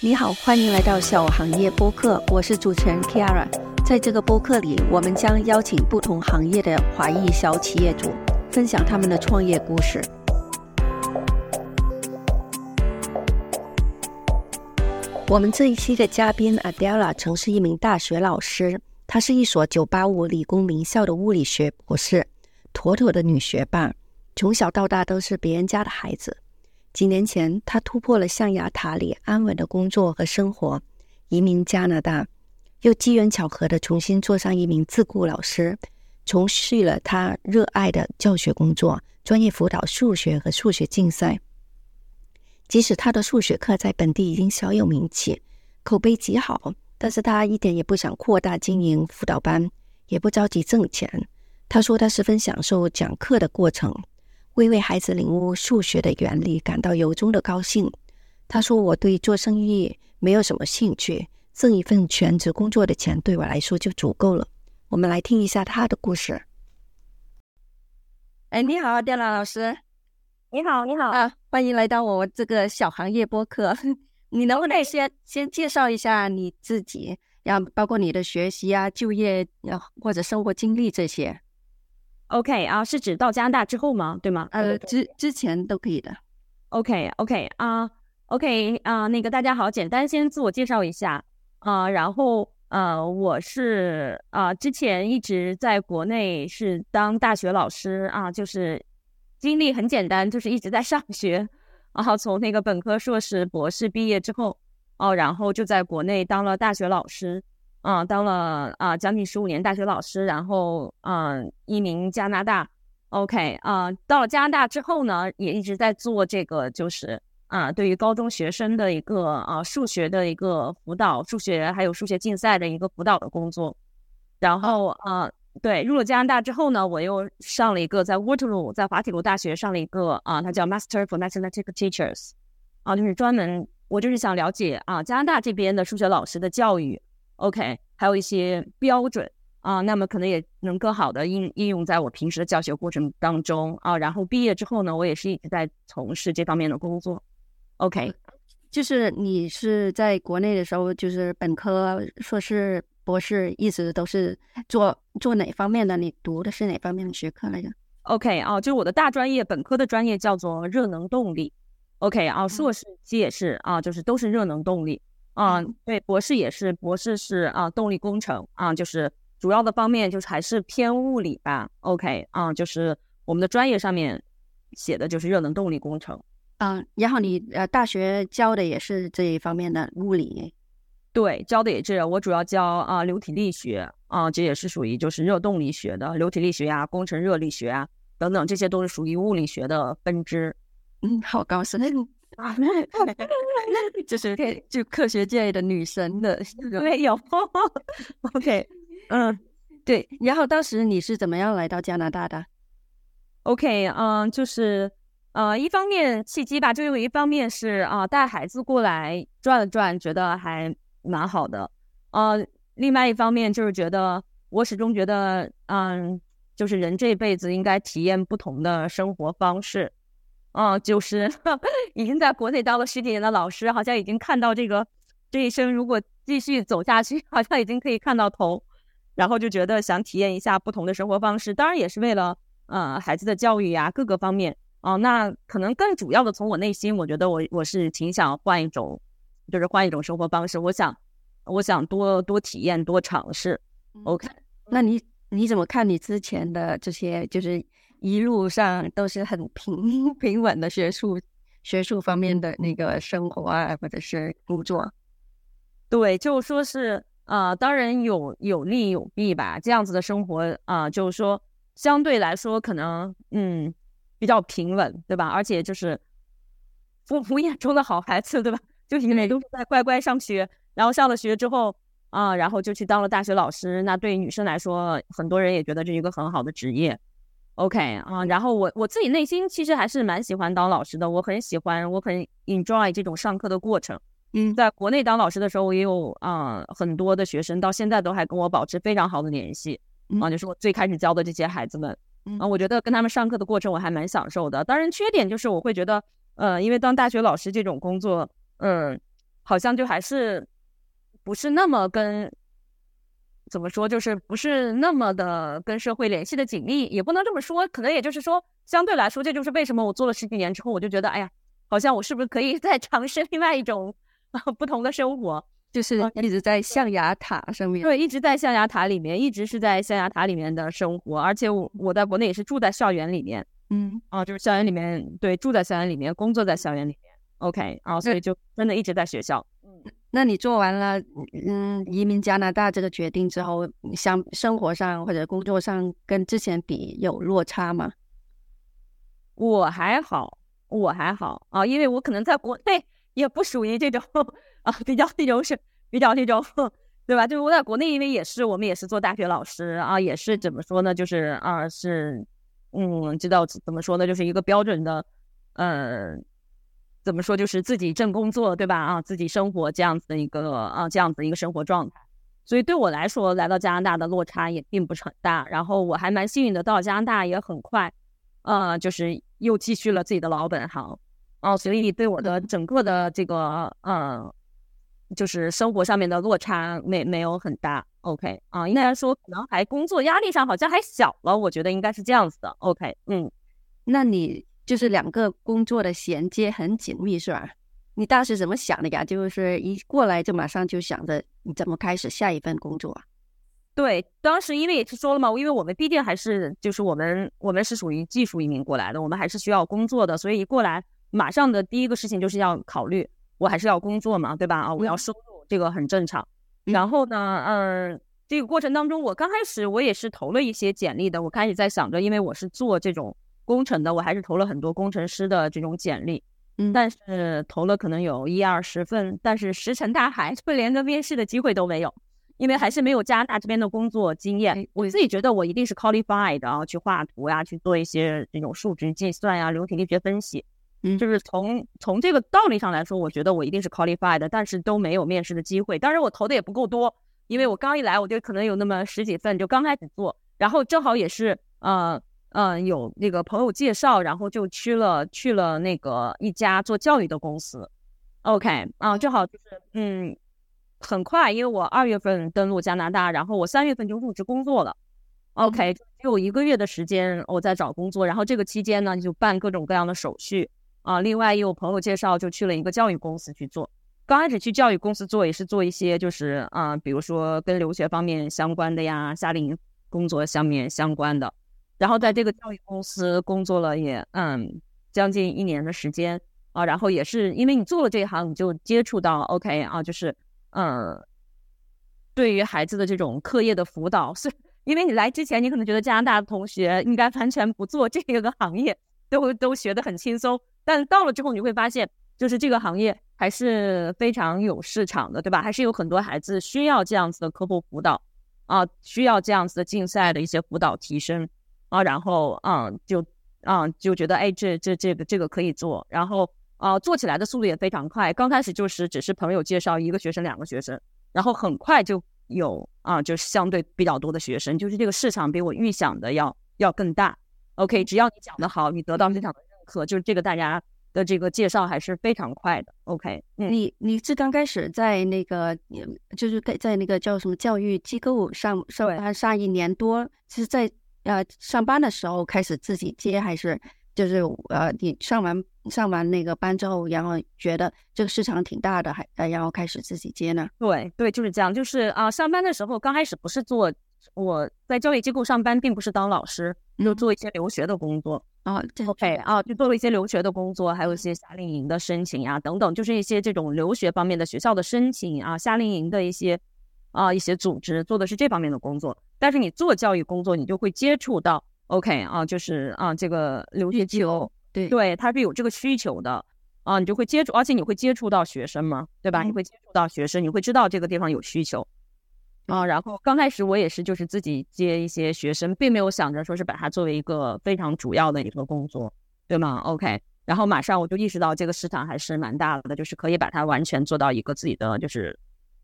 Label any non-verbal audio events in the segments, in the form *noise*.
你好，欢迎来到小行业播客，我是主持人 Kiara。在这个播客里，我们将邀请不同行业的华裔小企业主，分享他们的创业故事。我们这一期的嘉宾 Adela 曾是一名大学老师，她是一所985理工名校的物理学博士，妥妥的女学霸，从小到大都是别人家的孩子。几年前，他突破了象牙塔里安稳的工作和生活，移民加拿大，又机缘巧合的重新做上一名自雇老师，从事了他热爱的教学工作，专业辅导数学和数学竞赛。即使他的数学课在本地已经小有名气，口碑极好，但是他一点也不想扩大经营辅导班，也不着急挣钱。他说他十分享受讲课的过程。为为孩子领悟数学的原理感到由衷的高兴。他说：“我对做生意没有什么兴趣，挣一份全职工作的钱对我来说就足够了。”我们来听一下他的故事。哎，你好，电脑老师。你好，你好啊！欢迎来到我这个小行业播客。*laughs* 你能不能先先介绍一下你自己，然后包括你的学习啊、就业啊或者生活经历这些？OK 啊，是指到加拿大之后吗？对吗？呃，之之前都可以的。OK OK 啊，OK 啊，那个大家好，简单先自我介绍一下啊，然后呃，我是啊，之前一直在国内是当大学老师啊，就是经历很简单，就是一直在上学，然后从那个本科、硕士、博士毕业之后哦，然后就在国内当了大学老师。啊，当了啊将近十五年大学老师，然后嗯一名加拿大，OK 啊，到了加拿大之后呢，也一直在做这个，就是啊对于高中学生的一个啊数学的一个辅导，数学还有数学竞赛的一个辅导的工作。然后啊对，入了加拿大之后呢，我又上了一个在 Waterloo，在滑铁卢大学上了一个啊，它叫 Master for Mathematics Teachers，啊就是专门我就是想了解啊加拿大这边的数学老师的教育。OK，还有一些标准啊，那么可能也能更好的应应用在我平时的教学过程当中啊。然后毕业之后呢，我也是一直在从事这方面的工作。OK，*laughs* 就是你是在国内的时候，就是本科、硕士、博士，一直都是做做哪方面的？你读的是哪方面的学科来着？OK，啊，就是我的大专业，本科的专业叫做热能动力。OK，啊，硕士期也是啊，就是都是热能动力。嗯，对，博士也是，博士是啊，动力工程啊，就是主要的方面就是还是偏物理吧。OK，啊，就是我们的专业上面写的就是热能动力工程。嗯，然后你呃大学教的也是这一方面的物理？对，教的也是，我主要教啊流体力学啊，这也是属于就是热动力学的流体力学呀，工程热力学啊等等，这些都是属于物理学的分支。嗯，好高深。啊，*laughs* *laughs* 就是可以就科学界的女神的，没有。OK，*laughs* 嗯，对。然后当时你是怎么样来到加拿大的？OK，嗯，就是呃，一方面契机吧，就有一方面是啊，带孩子过来转了转，觉得还蛮好的。呃，另外一方面就是觉得我始终觉得，嗯，就是人这辈子应该体验不同的生活方式。嗯，就是 *laughs* 已经在国内当了十几年的老师，好像已经看到这个这一生如果继续走下去，*laughs* 好像已经可以看到头，然后就觉得想体验一下不同的生活方式，当然也是为了呃孩子的教育呀各个方面哦。那可能更主要的从我内心，我觉得我我是挺想换一种，就是换一种生活方式。我想我想多多体验多尝试。OK，那你你怎么看你之前的这些就是？一路上都是很平 *laughs* 平稳的学术学术方面的那个生活啊，或者是工作。对，就说是啊，当然有有利有弊吧。这样子的生活啊，就是说相对来说可能嗯比较平稳，对吧？而且就是父母眼中的好孩子，对吧？*laughs* 就因为都是在乖乖上学，然后上了学之后啊，然后就去当了大学老师。那对于女生来说，很多人也觉得这是一个很好的职业。OK 啊，然后我我自己内心其实还是蛮喜欢当老师的，我很喜欢，我很 enjoy 这种上课的过程。嗯，在国内当老师的时候，我也有啊很多的学生，到现在都还跟我保持非常好的联系。啊，就是我最开始教的这些孩子们，啊，我觉得跟他们上课的过程我还蛮享受的。当然，缺点就是我会觉得，呃，因为当大学老师这种工作，嗯，好像就还是不是那么跟怎么说，就是不是那么的跟社会联系的紧密，也不能这么说，可能也就是说，相对来说，这就是为什么我做了十几年之后，我就觉得，哎呀，好像我是不是可以 *laughs* 再尝试另外一种不同的生活，就是一直在象牙塔上面，对，一直在象牙塔里面，一直是在象牙塔里面的生活，而且我我在国内也是住在校园里面，嗯，啊，就是校园里面，对，住在校园里面，工作在校园里面，OK，啊，所以就真的一直在学校。那你做完了嗯移民加拿大这个决定之后，像生活上或者工作上跟之前比有落差吗？我还好，我还好啊，因为我可能在国内也不属于这种啊，比较那种是比较那种，对吧？就是我在国内，因为也是我们也是做大学老师啊，也是怎么说呢？就是啊，是嗯，知道怎么说呢？就是一个标准的，嗯。怎么说？就是自己挣工作，对吧？啊，自己生活这样子的一个啊，这样子一个生活状态。所以对我来说，来到加拿大的落差也并不是很大。然后我还蛮幸运的，到加拿大也很快，呃，就是又继续了自己的老本行。哦，所以对我的整个的这个嗯，就是生活上面的落差没没有很大。OK，啊，应该说可能还工作压力上好像还小了。我觉得应该是这样子的。OK，嗯，那你？就是两个工作的衔接很紧密，是吧？你当时怎么想的呀？就是一过来就马上就想着你怎么开始下一份工作啊？对，当时因为也是说了嘛，因为我们毕竟还是就是我们我们是属于技术移民过来的，我们还是需要工作的，所以一过来马上的第一个事情就是要考虑我还是要工作嘛，对吧？啊，我要收入，这个很正常。然后呢，嗯，这个过程当中，我刚开始我也是投了一些简历的，我开始在想着，因为我是做这种。工程的我还是投了很多工程师的这种简历，嗯，但是投了可能有一二十份，但是石沉大海，就连个面试的机会都没有，因为还是没有加拿大这边的工作经验。我自己觉得我一定是 qualified 啊，去画图呀，去做一些这种数值计算呀、流体力学分析，嗯，就是从从这个道理上来说，我觉得我一定是 qualified，但是都没有面试的机会。当然我投的也不够多，因为我刚一来我就可能有那么十几份，就刚开始做，然后正好也是呃。嗯，有那个朋友介绍，然后就去了去了那个一家做教育的公司。OK，啊，正好就是嗯，很快，因为我二月份登陆加拿大，然后我三月份就入职工作了。OK，只有一个月的时间我在找工作，然后这个期间呢就办各种各样的手续啊。另外也有朋友介绍，就去了一个教育公司去做。刚开始去教育公司做也是做一些就是啊，比如说跟留学方面相关的呀，夏令营工作上面相关的。然后在这个教育公司工作了也嗯将近一年的时间啊，然后也是因为你做了这一行，你就接触到 OK 啊，就是嗯，对于孩子的这种课业的辅导，是因为你来之前你可能觉得加拿大的同学应该完全不做这个行业，都都学得很轻松，但到了之后你会发现，就是这个行业还是非常有市场的，对吧？还是有很多孩子需要这样子的课后辅导啊，需要这样子的竞赛的一些辅导提升。啊，然后嗯，就嗯就觉得哎，这这这个这个可以做，然后啊做起来的速度也非常快。刚开始就是只是朋友介绍一个学生、两个学生，然后很快就有啊，就是相对比较多的学生，就是这个市场比我预想的要要更大。OK，只要你讲的好，你得到市场的认可，就是这个大家的这个介绍还是非常快的。OK，你你是刚开始在那个就是在在那个叫什么教育机构上上班上一年多，其实在。呃，上班的时候开始自己接，还是就是呃，你上完上完那个班之后，然后觉得这个市场挺大的，还呃，然后开始自己接呢？对对，就是这样。就是啊，上班的时候刚开始不是做我在教育机构上班，并不是当老师，就做一些留学的工作啊。OK 啊，就做了一些留学的工作，还有一些夏令营的申请呀等等，就是一些这种留学方面的学校的申请啊，夏令营的一些啊一些组织做的是这方面的工作。但是你做教育工作，你就会接触到，OK 啊，就是啊，这个留学机构，对对，它是有这个需求的啊，你就会接触，而且你会接触到学生嘛，对吧？你会接触到学生，你会知道这个地方有需求啊。然后刚开始我也是，就是自己接一些学生，并没有想着说是把它作为一个非常主要的一个工作，对吗？OK，然后马上我就意识到这个市场还是蛮大的，就是可以把它完全做到一个自己的，就是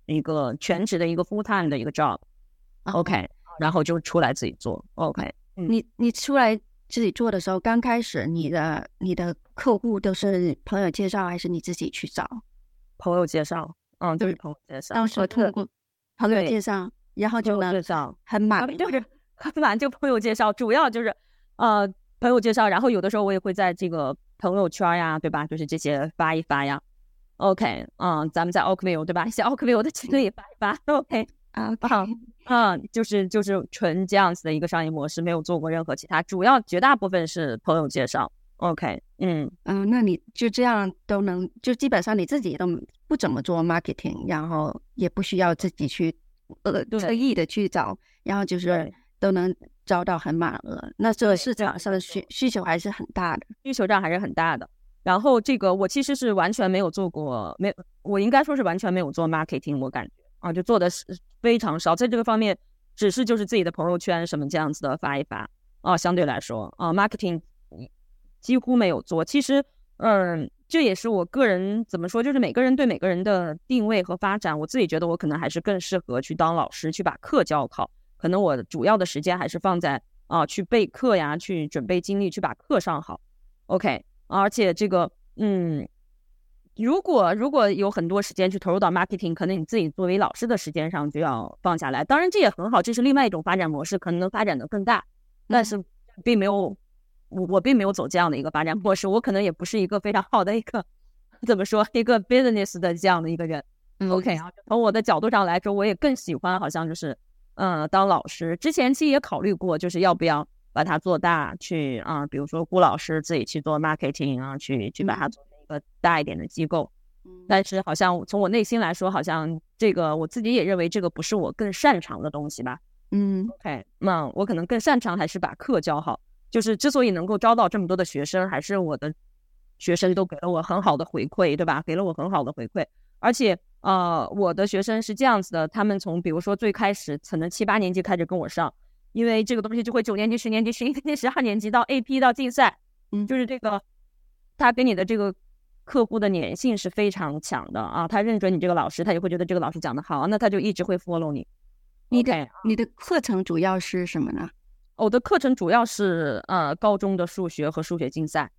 一个全职的一个 full time 的一个 job，OK。然后就出来自己做，OK。你你出来自己做的时候，刚开始你的你的客户都是朋友介绍，还是你自己去找？朋友介绍，嗯，就是朋友介绍，当时候通过朋友介绍，然后就能介绍很满，*laughs* 就是很满就朋友介绍，主要就是呃朋友介绍，然后有的时候我也会在这个朋友圈呀，对吧？就是这些发一发呀。OK，嗯，咱们在 Oakville 对吧？在 Oakville 的群里发一发，OK *laughs* 啊，好，*laughs* 嗯，就是就是纯这样子的一个商业模式，没有做过任何其他，主要绝大部分是朋友介绍。OK，嗯。嗯，那你就这样都能，就基本上你自己都不怎么做 marketing，然后也不需要自己去呃特意的去找，然后就是都能招到很满额，那这市场上的需需求还是很大的，需求量还是很大的。然后这个我其实是完全没有做过，没我应该说是完全没有做 marketing，我感觉啊，就做的是非常少，在这个方面只是就是自己的朋友圈什么这样子的发一发啊，相对来说啊，marketing。几乎没有做，其实，嗯，这也是我个人怎么说，就是每个人对每个人的定位和发展，我自己觉得我可能还是更适合去当老师，去把课教好。可能我主要的时间还是放在啊，去备课呀，去准备精力，去把课上好。OK，而且这个，嗯，如果如果有很多时间去投入到 marketing，可能你自己作为老师的时间上就要放下来。当然这也很好，这是另外一种发展模式，可能能发展的更大，但是并没有。我我并没有走这样的一个发展模式，我可能也不是一个非常好的一个 *laughs* 怎么说一个 business 的这样的一个人。OK 啊，从我的角度上来说，我也更喜欢好像就是嗯当老师。之前其实也考虑过，就是要不要把它做大，去啊，比如说顾老师自己去做 marketing 啊，去去把它做成一个大一点的机构。但是好像从我内心来说，好像这个我自己也认为这个不是我更擅长的东西吧。嗯，OK，那我可能更擅长还是把课教好。就是之所以能够招到这么多的学生，还是我的学生都给了我很好的回馈，对吧？给了我很好的回馈，而且呃，我的学生是这样子的，他们从比如说最开始可能七八年级开始跟我上，因为这个东西就会九年级、十年级、十一年级、十二年级到 AP 到竞赛，嗯，就是这个他跟你的这个客户的粘性是非常强的啊，他认准你这个老师，他也会觉得这个老师讲的好，那他就一直会 follow 你。你的你的课程主要是什么呢？我的课程主要是呃高中的数学和数学竞赛，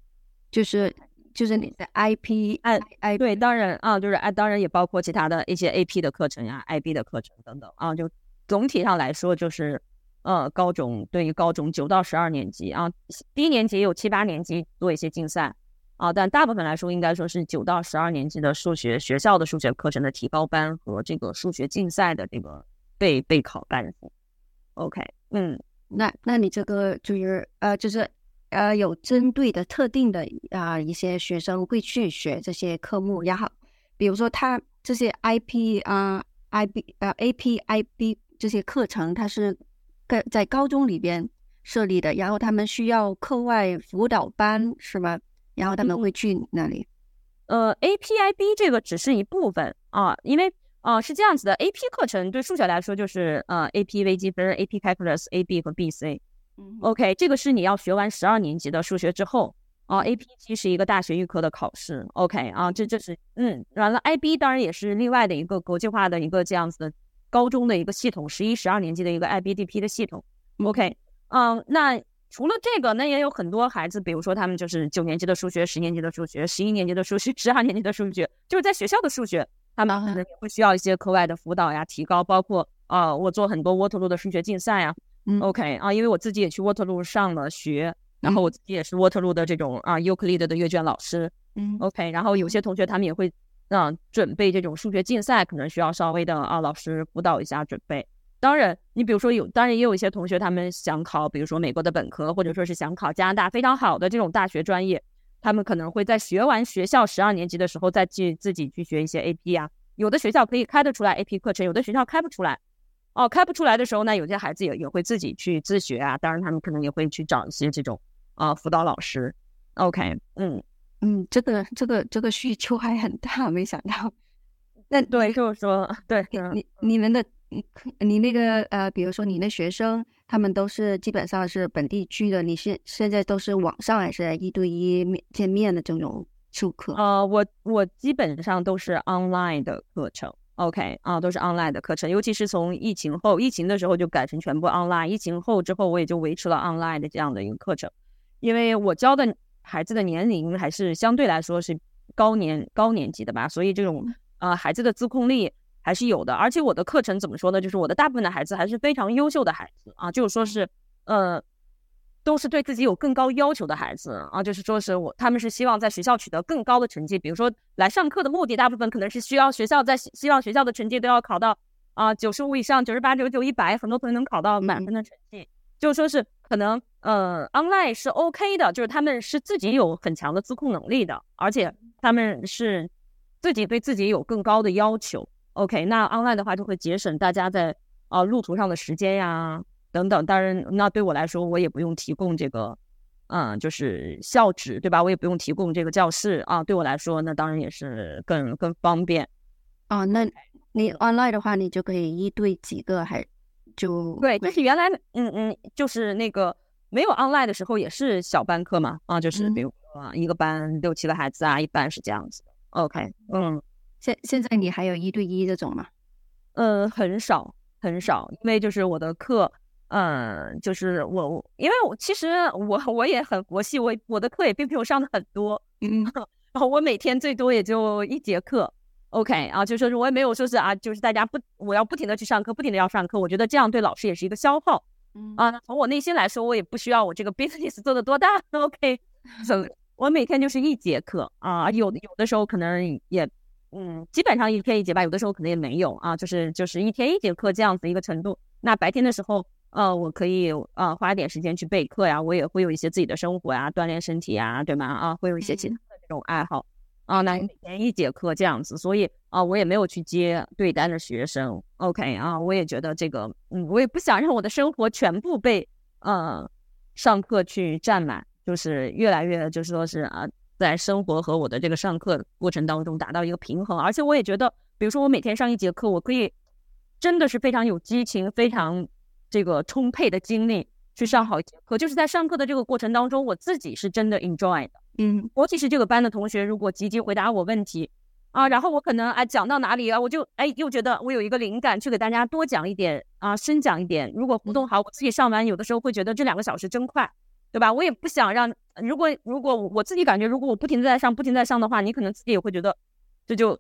就是就是你的 IP 哎哎对，当然啊就是啊当然也包括其他的一些 AP 的课程呀、IB 的课程等等啊，就总体上来说就是呃高中对于高中九到十二年级啊，低年级也有七八年级做一些竞赛啊，但大部分来说应该说是九到十二年级的数学学校的数学课程的提高班和这个数学竞赛的这个备备考班。OK，嗯。那那你这个就是呃，就是呃，有针对的特定的啊一些学生会去学这些科目，然后比如说他这些 IP 啊、IB 呃 AP、IB 这些课程，它是在在高中里边设立的，然后他们需要课外辅导班是吗？然后他们会去那里？呃，AP、IB 这个只是一部分啊，因为。啊，是这样子的，AP 课程对数学来说就是呃，AP 微积分、AP Calculus、AB 和 BC。嗯，OK，这个是你要学完十二年级的数学之后啊，AP 是一个大学预科的考试。OK，啊，这这是嗯，完了，IB 当然也是另外的一个国际化的一个这样子的高中的一个系统，十一、十二年级的一个 IBDP 的系统。OK，嗯，那除了这个，那也有很多孩子，比如说他们就是九年级的数学、十年级的数学、十一年级的数学、*laughs* 十二年级的数学，就是在学校的数学。他们可能也会需要一些课外的辅导呀，提高，包括啊，我做很多沃特鲁的数学竞赛呀。OK 啊，因为我自己也去沃特鲁上了学，然后我自己也是沃特鲁的这种啊尤克里的的阅卷老师。嗯，OK，然后有些同学他们也会那准备这种数学竞赛，可能需要稍微的啊老师辅导一下准备。当然，你比如说有，当然也有一些同学他们想考，比如说美国的本科，或者说是想考加拿大非常好的这种大学专业。他们可能会在学完学校十二年级的时候，再去自己去学一些 AP 啊。有的学校可以开得出来 AP 课程，有的学校开不出来。哦，开不出来的时候呢，有些孩子也也会自己去自学啊。当然，他们可能也会去找一些这种啊辅导老师。OK，嗯嗯，这个这个这个需求还很大，没想到。那对，就是说，对你你们的你那个呃，比如说你那学生。他们都是基本上是本地区的，你现现在都是网上还是一对一面见面的这种授课？呃，我我基本上都是 online 的课程，OK 啊，都是 online 的课程。尤其是从疫情后，疫情的时候就改成全部 online，疫情后之后我也就维持了 online 的这样的一个课程。因为我教的孩子的年龄还是相对来说是高年高年级的吧，所以这种呃孩子的自控力还是有的，而且我的课程怎么说呢？就是我的大部分的孩子还是非常优秀的孩子啊，就是说是呃都是对自己有更高要求的孩子啊，就是说是我他们是希望在学校取得更高的成绩，比如说来上课的目的大部分可能是需要学校在希望学校的成绩都要考到啊九十五以上，九十八、九九、一百，很多同学能考到满分的成绩，就是说是可能呃 online 是 OK 的，就是他们是自己有很强的自控能力的，而且他们是自己对自己有更高的要求。OK，那 online 的话就会节省大家在啊路途上的时间呀。等等，当然，那对我来说，我也不用提供这个，嗯，就是校址，对吧？我也不用提供这个教室啊。对我来说，那当然也是更更方便。哦，那你 online 的话，你就可以一对几个，还就对，就是原来，嗯嗯，就是那个没有 online 的时候，也是小班课嘛，啊，就是比如啊，一个班六七个孩子啊，一般是这样子的。OK，嗯，现现在你还有一对一这种吗？嗯，很少很少，因为就是我的课。嗯，就是我，因为我其实我我也很佛系，我我的课也并没有上的很多，嗯，*laughs* 然后我每天最多也就一节课，OK 啊，就说是我也没有说是啊，就是大家不我要不停的去上课，不停的要上课，我觉得这样对老师也是一个消耗，嗯啊，从我内心来说，我也不需要我这个 business 做的多大，OK，*laughs* 我每天就是一节课啊，有有的时候可能也嗯，基本上一天一节吧，有的时候可能也没有啊，就是就是一天一节课这样子一个程度，那白天的时候。呃，我可以呃花点时间去备课呀，我也会有一些自己的生活呀，锻炼身体呀，对吗？啊，会有一些其他的这种爱好啊。那每天一节课这样子，所以啊，我也没有去接对单的学生。OK 啊，我也觉得这个，嗯，我也不想让我的生活全部被呃上课去占满，就是越来越就是说是啊，在生活和我的这个上课过程当中达到一个平衡。而且我也觉得，比如说我每天上一节课，我可以真的是非常有激情，非常。这个充沛的精力去上好一节课，就是在上课的这个过程当中，我自己是真的 enjoy 的。嗯，尤其是这个班的同学，如果积极回答我问题啊，然后我可能哎讲到哪里啊，我就哎又觉得我有一个灵感，去给大家多讲一点啊，深讲一点。如果互动好，我自己上完有的时候会觉得这两个小时真快，对吧？我也不想让，如果如果我自己感觉，如果我不停的在上，不停在上的话，你可能自己也会觉得这就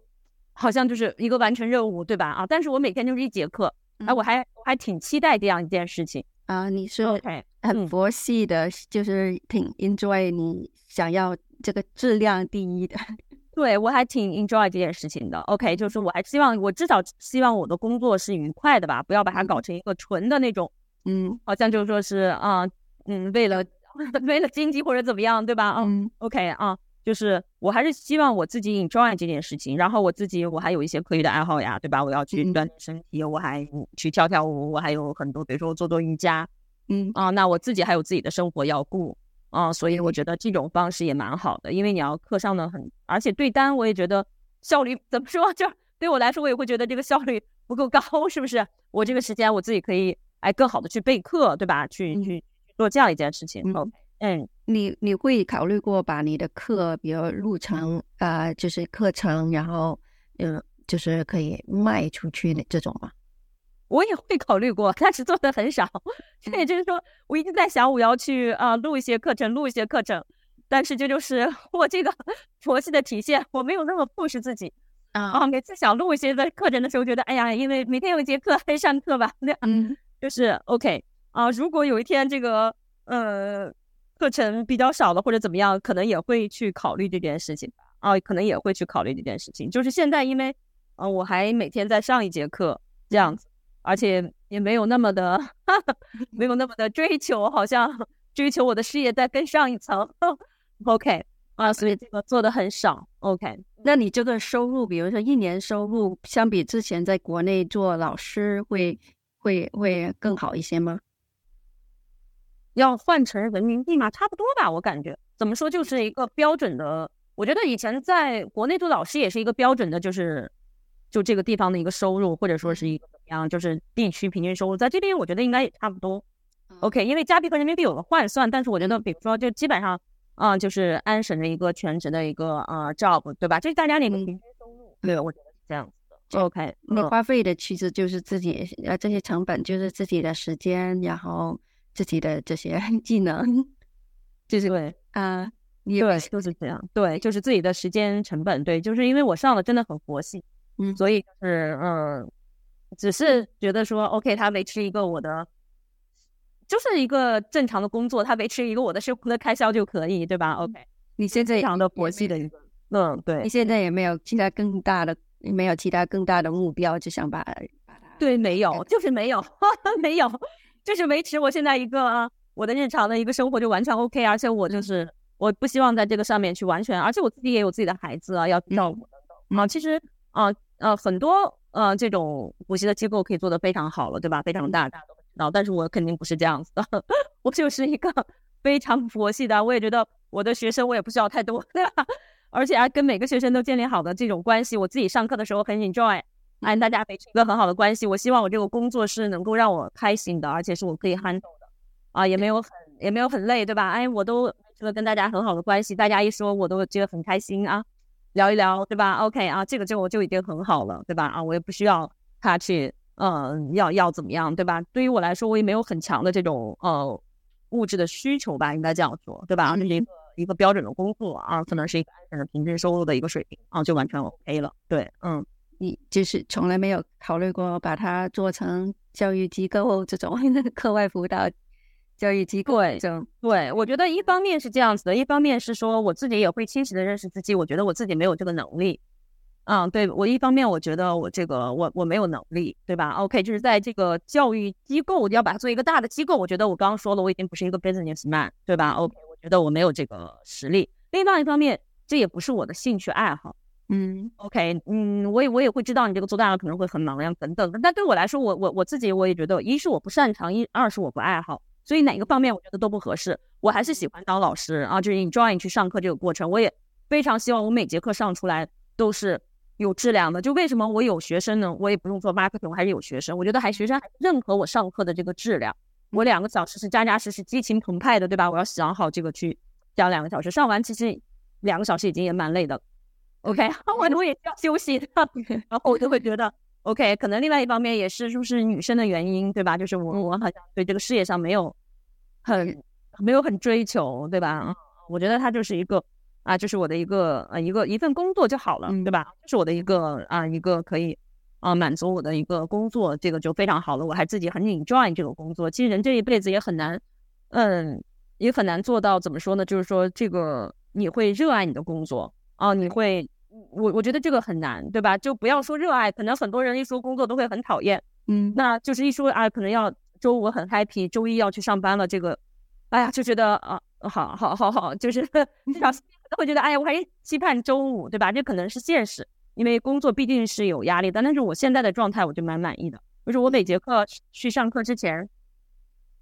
好像就是一个完成任务，对吧？啊，但是我每天就是一节课。哎，我还我还挺期待这样一件事情啊！你说很佛系的，就是挺 enjoy 你想要这个质量第一的。*laughs* 对我还挺 enjoy 这件事情的。OK，就是我还希望我至少希望我的工作是愉快的吧，不要把它搞成一个纯的那种，嗯，好像就是说是啊，嗯，为了 *laughs* 为了经济或者怎么样，对吧？嗯，OK 啊。就是我还是希望我自己 enjoy 这件事情，然后我自己我还有一些课余的爱好呀，对吧？我要去锻炼身体，我还去跳跳舞，我还有很多，比如说做做瑜伽，嗯啊，那我自己还有自己的生活要顾啊，所以我觉得这种方式也蛮好的，因为你要课上的很，而且对单我也觉得效率怎么说，*laughs* 就对我来说我也会觉得这个效率不够高，是不是？我这个时间我自己可以哎更好的去备课，对吧？去去做这样一件事情。嗯，你你会考虑过把你的课，比如录成呃，就是课程，然后嗯，就是可以卖出去的这种吗？我也会考虑过，但是做的很少。这也就是说，我一直在想，我要去啊录一些课程，录一些课程。但是这就是我这个 *laughs* 佛系的体现，我没有那么 push 自己啊。每次想录一些的课程的时候，觉得哎呀，因为每天有一节课还上课吧，那嗯，就是 OK 啊。如果有一天这个呃。课程比较少了或者怎么样，可能也会去考虑这件事情吧。啊，可能也会去考虑这件事情。就是现在，因为呃，我还每天在上一节课这样子，而且也没有那么的哈哈，*laughs* 没有那么的追求，好像追求我的事业再更上一层。*laughs* OK 啊，所以这个做的很少。OK，那你这个收入，比如说一年收入，相比之前在国内做老师，会会会更好一些吗？要换成人民币吗？差不多吧，我感觉怎么说就是一个标准的。我觉得以前在国内做老师也是一个标准的，就是就这个地方的一个收入，或者说是一个怎么样，就是地区平均收入，在这边我觉得应该也差不多。OK，因为加币和人民币有个换算，但是我觉得，比如说就基本上，啊，就是安省的一个全职的一个啊 job，对吧？这是大家的一个平均收入。对，我觉得是这样子的。OK，那花费的其实就是自己呃这些成本，就是自己的时间，然后。自己的这些 *laughs* 技能，就是对。啊，对，就是这样，对，就是自己的时间成本，对，就是因为我上了真的很佛系嗯。所以就是嗯，只是觉得说 OK，他维持一个我的，就是一个正常的工作，他维持一个我的生活的开销就可以，对吧？OK，你现在非常的佛系的一个，嗯，对你，现在也没有其他更大的，没有其他更大的目标，就想把对，没有，就是没有，*laughs* 没有，就是维持我现在一个啊，我的日常的一个生活就完全 OK，而且我就是我不希望在这个上面去完全，而且我自己也有自己的孩子啊要照顾等等啊，其实啊呃很多呃这种补习的机构可以做得非常好了，对吧？非常大，大家都知道，但是我肯定不是这样子的，*laughs* 我就是一个非常佛系的，我也觉得我的学生我也不需要太多，对吧？而且还跟每个学生都建立好的这种关系，我自己上课的时候很 enjoy。哎，大家维持一个很好的关系。我希望我这个工作是能够让我开心的，而且是我可以 handle 的，啊，也没有很也没有很累，对吧？哎，我都维持了跟大家很好的关系，大家一说我都觉得很开心啊，聊一聊，对吧？OK 啊，这个就我就已经很好了，对吧？啊，我也不需要他去，嗯，要要怎么样，对吧？对于我来说，我也没有很强的这种呃物质的需求吧，应该这样说，对吧？这是一个一个标准的工作啊，可能是一个安全的平均收入的一个水平啊，就完全 OK 了，对，嗯。你就是从来没有考虑过把它做成教育机构这种 *laughs* 课外辅导教育机构对这种，对，我觉得一方面是这样子的，一方面是说我自己也会清晰的认识自己，我觉得我自己没有这个能力。嗯，对我一方面我觉得我这个我我没有能力，对吧？OK，就是在这个教育机构要把它做一个大的机构，我觉得我刚刚说了，我已经不是一个 businessman，对吧？OK，我觉得我没有这个实力。另外一方面，这也不是我的兴趣爱好。嗯 OK，嗯，我也我也会知道你这个做大了可能会很忙呀，等等的。但对我来说，我我我自己我也觉得，一是我不擅长，一二是我不爱好，所以哪个方面我觉得都不合适。我还是喜欢当老师啊，就是 enjoy 去上课这个过程。我也非常希望我每节课上出来都是有质量的。就为什么我有学生呢？我也不用做 marketing，我还是有学生。我觉得还学生还认可我上课的这个质量。我两个小时是扎扎实实、激情澎湃的，对吧？我要想好这个去讲两个小时，上完其实两个小时已经也蛮累的了。OK，*laughs* 我我也需要休息的，*laughs* 然后我就会觉得 OK，可能另外一方面也是是不是女生的原因，对吧？就是我我好像对这个事业上没有很没有很追求，对吧？嗯，我觉得它就是一个啊，就是我的一个呃一个一份工作就好了，对吧？这是我的一个啊一个可以啊满足我的一个工作，这个就非常好了。我还自己很 enjoy 这个工作。其实人这一辈子也很难，嗯，也很难做到怎么说呢？就是说这个你会热爱你的工作啊，你会。我我觉得这个很难，对吧？就不要说热爱，可能很多人一说工作都会很讨厌，嗯，那就是一说啊，可能要周五很 happy，周一要去上班了，这个，哎呀，就觉得啊，好好好好，就是至少都会觉得，哎呀，我还期盼周五，对吧？这可能是现实，因为工作毕竟是有压力的。但是我现在的状态，我就蛮满意的。就是我每节课去上课之前，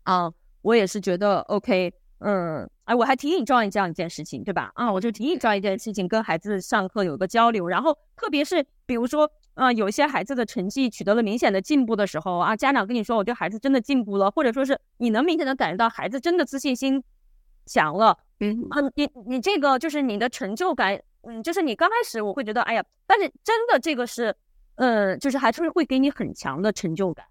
啊，我也是觉得 OK。嗯，哎，我还挺 enjoy 这样一件事情，对吧？啊，我就挺 enjoy 一件事情，跟孩子上课有一个交流，然后特别是比如说，呃，有一些孩子的成绩取得了明显的进步的时候啊，家长跟你说，我对孩子真的进步了，或者说是你能明显的感觉到孩子真的自信心强了，嗯啊，你你这个就是你的成就感，嗯，就是你刚开始我会觉得，哎呀，但是真的这个是，呃，就是还是会给你很强的成就感。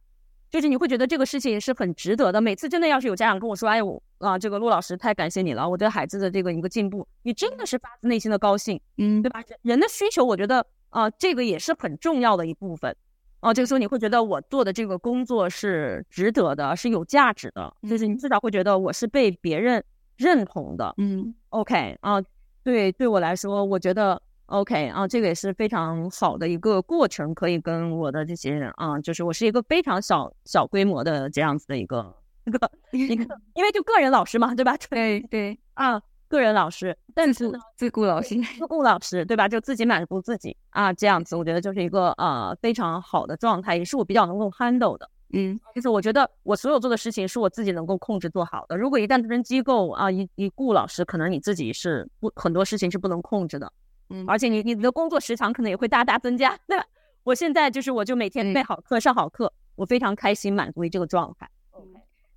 就是你会觉得这个事情是很值得的。每次真的要是有家长跟我说，哎，我啊，这个陆老师太感谢你了，我对孩子的这个一个进步，你真的是发自内心的高兴，嗯，对吧？人的需求，我觉得啊，这个也是很重要的一部分。哦，这个时候你会觉得我做的这个工作是值得的，是有价值的，就是你至少会觉得我是被别人认同的。嗯，OK 啊，对，对我来说，我觉得。OK 啊，这个也是非常好的一个过程，可以跟我的这些人啊，就是我是一个非常小小规模的这样子的一个一个一个，因为就个人老师嘛，对吧？对对啊，个人老师，但是呢，自顾老师，自顾老师，对吧？就自己满足自己啊，这样子，我觉得就是一个呃非常好的状态，也是我比较能够 handle 的。嗯，就是我觉得我所有做的事情是我自己能够控制做好的。如果一旦变成机构啊，一一顾老师，可能你自己是不很多事情是不能控制的。嗯，而且你你的工作时长可能也会大大增加，对吧？我现在就是我就每天备好课、上好课，我非常开心，满足于这个状态。OK，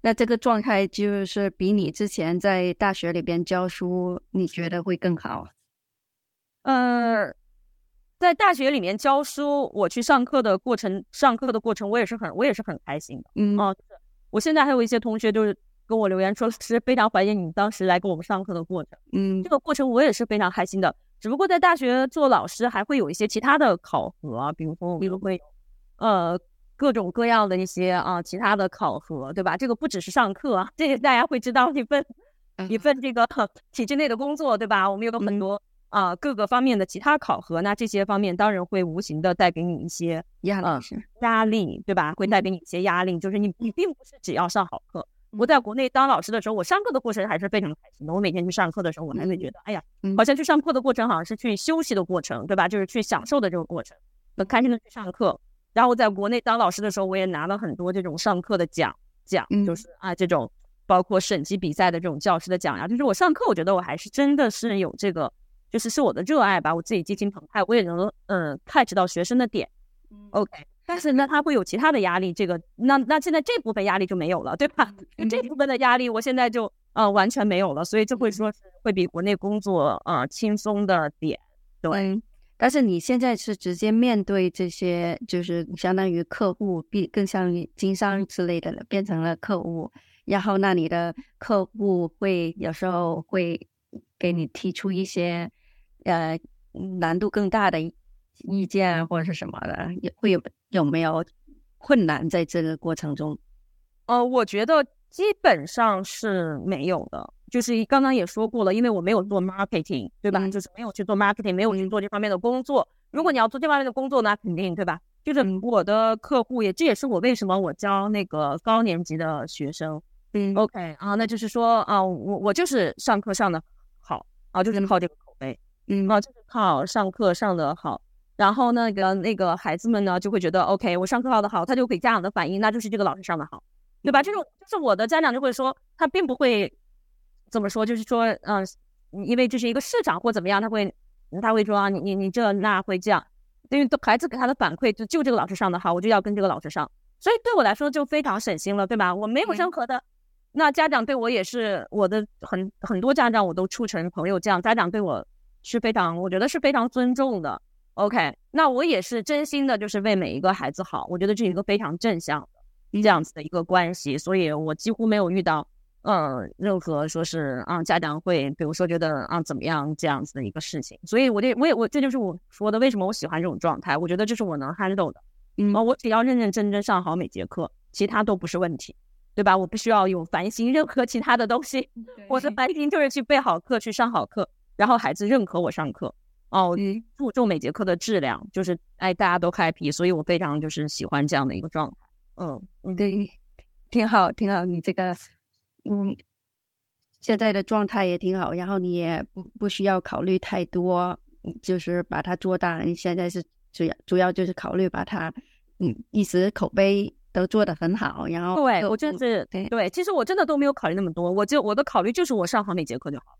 那这个状态就是比你之前在大学里边教书，你觉得会更好？呃，在大学里面教书，我去上课的过程，上课的过程，我也是很我也是很开心的。嗯哦，我现在还有一些同学就是跟我留言说，是非常怀念你当时来给我们上课的过程。嗯这个过程我也是非常开心的。只不过在大学做老师还会有一些其他的考核，比如说比如会呃各种各样的一些啊其他的考核，对吧？这个不只是上课啊，这个大家会知道一份一份这个体制内的工作，对吧？我们有很多啊各个方面的其他考核，那这些方面当然会无形的带给你一些压力，压力，对吧？会带给你一些压力，就是你你并不是只要上好课。我在国内当老师的时候，我上课的过程还是非常开心的。我每天去上课的时候，我还会觉得，哎呀，好像去上课的过程好像是去休息的过程，对吧？就是去享受的这个过程，很开心的去上课。然后在国内当老师的时候，我也拿了很多这种上课的奖奖，就是啊，这种包括省级比赛的这种教师的奖呀。就是我上课，我觉得我还是真的是有这个，就是是我的热爱吧，我自己激情澎湃，我也能嗯 catch 到学生的点。OK。但是那，他会有其他的压力，这个那那现在这部分压力就没有了，对吧？*laughs* 这部分的压力我现在就呃完全没有了，所以就会说会比国内工作呃轻松的点。对，但是你现在是直接面对这些，就是相当于客户，变更像经商之类的了，变成了客户。然后那你的客户会有时候会给你提出一些呃难度更大的意见或者是什么的，也会有。有没有困难在这个过程中？呃，我觉得基本上是没有的。就是刚刚也说过了，因为我没有做 marketing，对吧？就是没有去做 marketing，没有去做这方面的工作。如果你要做这方面的工作呢，肯定对吧？就是我的客户也，这也是我为什么我教那个高年级的学生。嗯，OK 啊，那就是说啊，我我就是上课上的好啊，就是靠这个口碑，嗯啊，就是靠上课上的好。然后那个那个孩子们呢，就会觉得 OK，我上课上的好，他就给家长的反应，那就是这个老师上的好，对吧？这种就是我的家长就会说，他并不会怎么说，就是说，嗯，因为这是一个市长或怎么样，他会他会说啊，你你你这那会这样，因为孩子给他的反馈就就这个老师上的好，我就要跟这个老师上，所以对我来说就非常省心了，对吧？我没有任何的，那家长对我也是我的很很多家长我都处成朋友，这样家长对我是非常，我觉得是非常尊重的。OK，那我也是真心的，就是为每一个孩子好。我觉得这是一个非常正向的这样子的一个关系，所以我几乎没有遇到，嗯，任何说是啊家长会，比如说觉得啊怎么样这样子的一个事情。所以我这我也我这就是我说的为什么我喜欢这种状态。我觉得这是我能 handle 的，嗯，我只要认认真真上好每节课，其他都不是问题，对吧？我不需要有烦心任何其他的东西，*laughs* 我的烦心就是去备好课，去上好课，然后孩子认可我上课。哦，注重每节课的质量，就是哎，大家都 happy，所以我非常就是喜欢这样的一个状态。嗯，对，挺好，挺好。你这个，嗯，现在的状态也挺好，然后你也不不需要考虑太多，就是把它做大。你现在是主要主要就是考虑把它，嗯，一直口碑都做得很好。然后，对我就是对对，其实我真的都没有考虑那么多，我就我的考虑就是我上好每节课就好，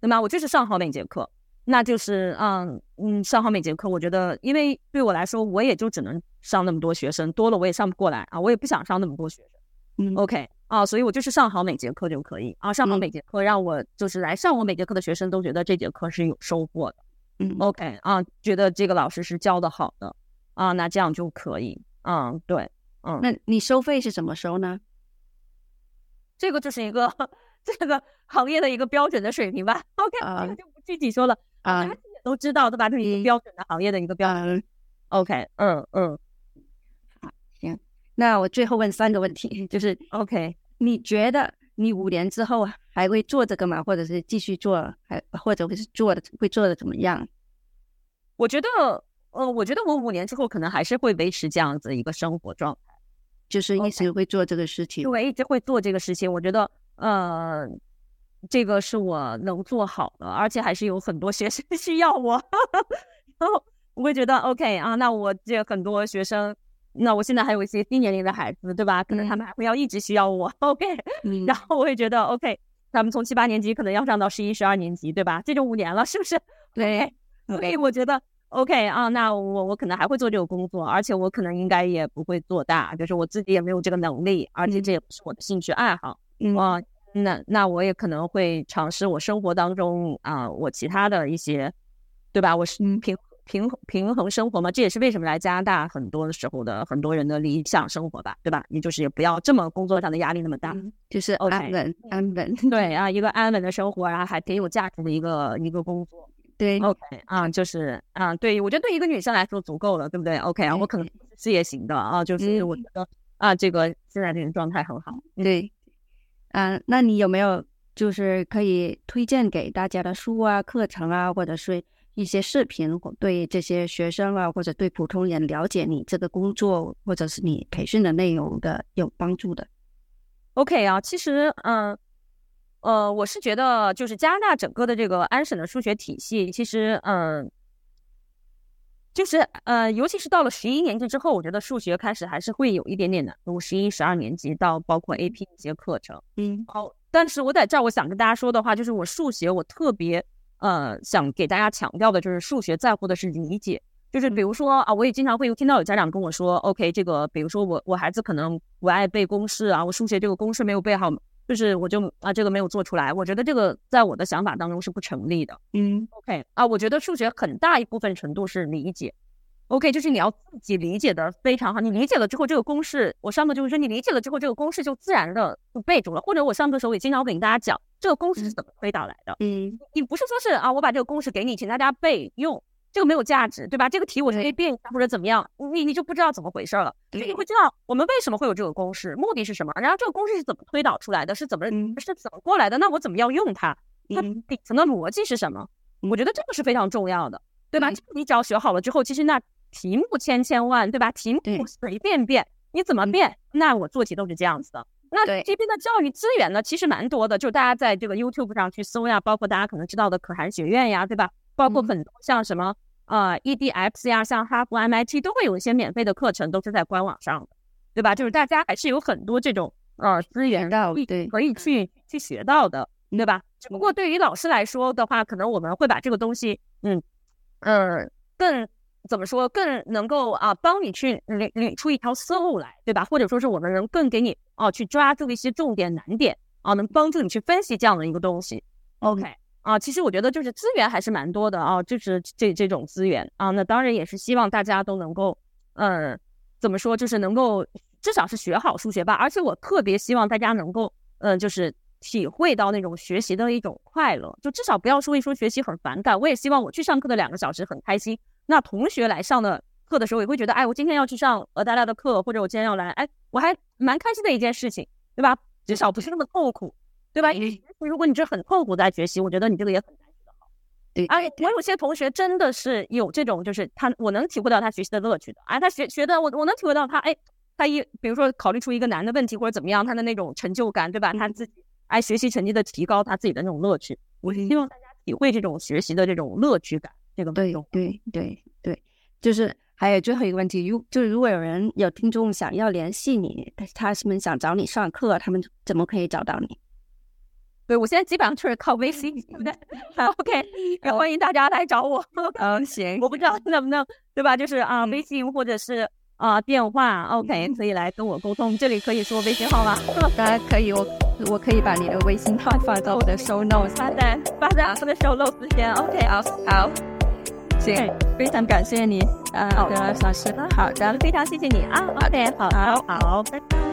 对吗？我就是上好每节课。那就是，嗯嗯，上好每节课，我觉得，因为对我来说，我也就只能上那么多学生，多了我也上不过来啊，我也不想上那么多学生，嗯，OK 啊，所以我就是上好每节课就可以啊，上好每节课，让我就是来上我每节课的学生都觉得这节课是有收获的，嗯，OK 啊，觉得这个老师是教的好的啊，那这样就可以，嗯，对，嗯，那你收费是怎么收呢？这个就是一个 *laughs* 这个行业的一个标准的水平吧，OK，这个就不具体说了。啊，也都知道对吧？这是一个标准的行业的一个标准。OK，嗯嗯。那我最后问三个问题，*laughs* 就是 OK，你觉得你五年之后还会做这个吗？或者是继续做，还或者会是做的会做的怎么样？我觉得，呃，我觉得我五年之后可能还是会维持这样子一个生活状态，就是一直会做这个事情。对，一直会做这个事情。我觉得，呃。这个是我能做好的，而且还是有很多学生 *laughs* 需要我，*laughs* 然后我会觉得 OK 啊，那我这很多学生，那我现在还有一些低年龄的孩子，对吧？可能他们还会要一直需要我，*laughs* OK，然后我会觉得 OK，他们从七八年级可能要上到十一、十二年级，对吧？这就五年了，是不是？对，所以我觉得 OK 啊，那我我可能还会做这个工作，而且我可能应该也不会做大，就是我自己也没有这个能力，而且这也不是我的兴趣爱好，嗯啊。那那我也可能会尝试我生活当中啊，我其他的一些，对吧？我是平平平衡生活嘛，这也是为什么来加拿大很多的时候的很多人的理想生活吧，对吧？你就是也不要这么工作上的压力那么大，就是安稳安稳，对 *laughs* 啊，一个安稳的生活，然后还挺有价值的一个一个工作。对，OK 啊，就是啊，对我觉得对一个女生来说足够了，对不对？OK 啊，我可能事业型的啊，就是我觉得啊，这个现在这个状态很好。对，啊，那你有没有就是可以推荐给大家的书啊、课程啊，或者是一些视频，对这些学生啊，或者对普通人了解你这个工作或者是你培训的内容的有帮助的？OK 啊，其实嗯。呃，我是觉得就是加拿大整个的这个安省的数学体系，其实嗯，就是呃，尤其是到了十一年级之后，我觉得数学开始还是会有一点点难度。十一、十二年级到包括 AP 一些课程，嗯，好，但是我在这儿我想跟大家说的话，就是我数学我特别呃想给大家强调的就是数学在乎的是理解，就是比如说啊，我也经常会有听到有家长跟我说，OK，这个比如说我我孩子可能不爱背公式啊，我数学这个公式没有背好。就是我就啊，这个没有做出来，我觉得这个在我的想法当中是不成立的。嗯，OK 啊，我觉得数学很大一部分程度是理解，OK，就是你要自己理解的非常好，你理解了之后，这个公式，我上课就会说你理解了之后，这个公式就自然的就背住了。或者我上课的时候也经常跟大家讲，这个公式是怎么推导来的。嗯，你不是说是啊，我把这个公式给你，请大家备用。这个没有价值，对吧？这个题我可以变一下或者怎么样，你你就不知道怎么回事了。所以你会知道我们为什么会有这个公式，目的是什么，然后这个公式是怎么推导出来的，是怎么是怎么过来的？那我怎么样用它？它底层的逻辑是什么？我觉得这个是非常重要的，对吧？你只要学好了之后，其实那题目千千万，对吧？题目随便变，你怎么变？那我做题都是这样子的。那这边的教育资源呢，其实蛮多的，就大家在这个 YouTube 上去搜呀，包括大家可能知道的可汗学院呀，对吧？包括很多像什么呃 EDX 呀，像哈佛、MIT 都会有一些免费的课程，都是在官网上的，对吧？就是大家还是有很多这种呃资源对可以去去学到的，对吧？只不过对于老师来说的话，可能我们会把这个东西，嗯嗯，更怎么说，更能够啊帮你去捋捋出一条思路来，对吧？或者说是我们能更给你啊去抓住一些重点难点啊，能帮助你去分析这样的一个东西。OK。啊，其实我觉得就是资源还是蛮多的啊，就是这这种资源啊，那当然也是希望大家都能够，嗯，怎么说，就是能够至少是学好数学吧。而且我特别希望大家能够，嗯，就是体会到那种学习的一种快乐，就至少不要说一说学习很反感。我也希望我去上课的两个小时很开心，那同学来上的课的时候也会觉得，哎，我今天要去上俄大拉的课，或者我今天要来，哎，我还蛮开心的一件事情，对吧？至少不是那么痛苦。对吧？如果你这很痛苦在学习，我觉得你这个也很难学得好。对，哎，我有些同学真的是有这种，就是他，我能体会到他学习的乐趣的。哎，他学学的，我我能体会到他，哎，他一比如说考虑出一个难的问题或者怎么样，他的那种成就感，对吧？他自己哎，学习成绩的提高，他自己的那种乐趣。我希望大家体会这种学习的这种乐趣感。这个对对对对，就是还有最后一个问题，如就是如果有人有听众想要联系你，他他们想找你上课，他们怎么可以找到你？对，我现在基本上就是靠微信？好，OK，*laughs* 也欢迎大家来找我。嗯，行，我不知道能不能，对吧？就是啊，微信或者是啊电话，OK，可以来跟我沟通。这里可以说微信号吗？当然可以，我我可以把你的微信号发到我的 show notes，发在发在我的 show notes 先。OK，好，好，行，非常感谢你，呃，好的，老师，好的，非常谢谢你啊。OK，好，好，好，拜拜。